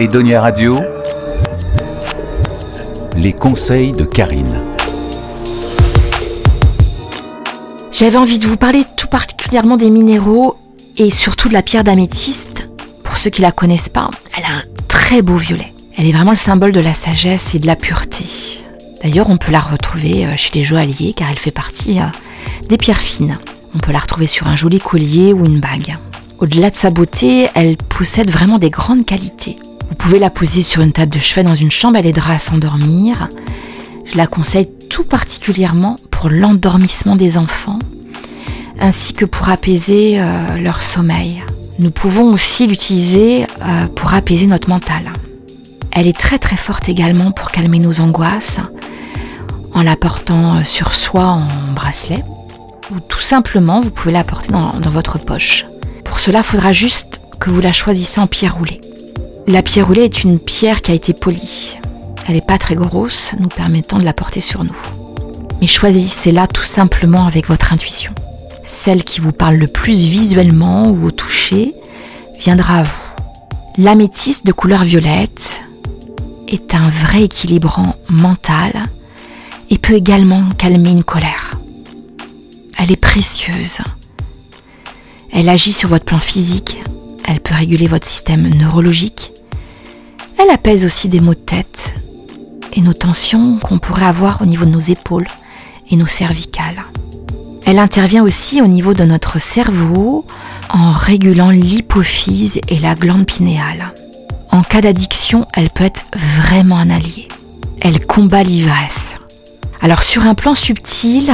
Edonia Radio, les conseils de Karine. J'avais envie de vous parler tout particulièrement des minéraux et surtout de la pierre d'améthyste. Pour ceux qui la connaissent pas, elle a un très beau violet. Elle est vraiment le symbole de la sagesse et de la pureté. D'ailleurs, on peut la retrouver euh, chez les joailliers car elle fait partie euh, des pierres fines. On peut la retrouver sur un joli collier ou une bague. Au-delà de sa beauté, elle possède vraiment des grandes qualités. Vous pouvez la poser sur une table de chevet dans une chambre, elle aidera à s'endormir. Je la conseille tout particulièrement pour l'endormissement des enfants, ainsi que pour apaiser euh, leur sommeil. Nous pouvons aussi l'utiliser euh, pour apaiser notre mental. Elle est très très forte également pour calmer nos angoisses, en la portant euh, sur soi en bracelet, ou tout simplement vous pouvez la porter dans, dans votre poche. Pour cela, il faudra juste que vous la choisissez en pierre roulée. La pierre roulée est une pierre qui a été polie. Elle n'est pas très grosse, nous permettant de la porter sur nous. Mais choisissez-la tout simplement avec votre intuition. Celle qui vous parle le plus visuellement ou au toucher viendra à vous. L'améthyste de couleur violette est un vrai équilibrant mental et peut également calmer une colère. Elle est précieuse. Elle agit sur votre plan physique, elle peut réguler votre système neurologique, elle apaise aussi des maux de tête et nos tensions qu'on pourrait avoir au niveau de nos épaules et nos cervicales. Elle intervient aussi au niveau de notre cerveau en régulant l'hypophyse et la glande pinéale. En cas d'addiction, elle peut être vraiment un allié. Elle combat l'ivresse. Alors sur un plan subtil,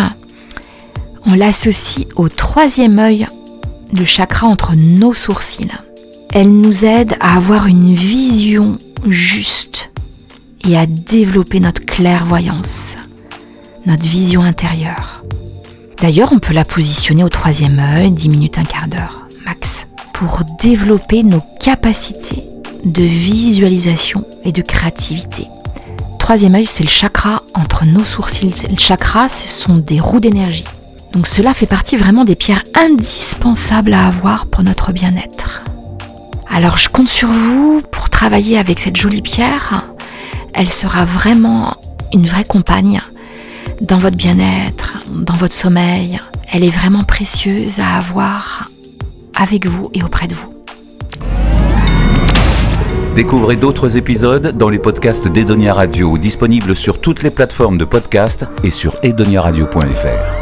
on l'associe au troisième œil, le chakra entre nos sourcils. Elle nous aide à avoir une vision juste et à développer notre clairvoyance, notre vision intérieure. D'ailleurs, on peut la positionner au troisième œil, 10 minutes, un quart d'heure, max, pour développer nos capacités de visualisation et de créativité. Troisième œil, c'est le chakra entre nos sourcils. Le chakra, ce sont des roues d'énergie. Donc cela fait partie vraiment des pierres indispensables à avoir pour notre bien-être. Alors je compte sur vous pour travailler avec cette jolie pierre. Elle sera vraiment une vraie compagne dans votre bien-être, dans votre sommeil. Elle est vraiment précieuse à avoir avec vous et auprès de vous. Découvrez d'autres épisodes dans les podcasts d'Edonia Radio, disponibles sur toutes les plateformes de podcast et sur edoniaradio.fr.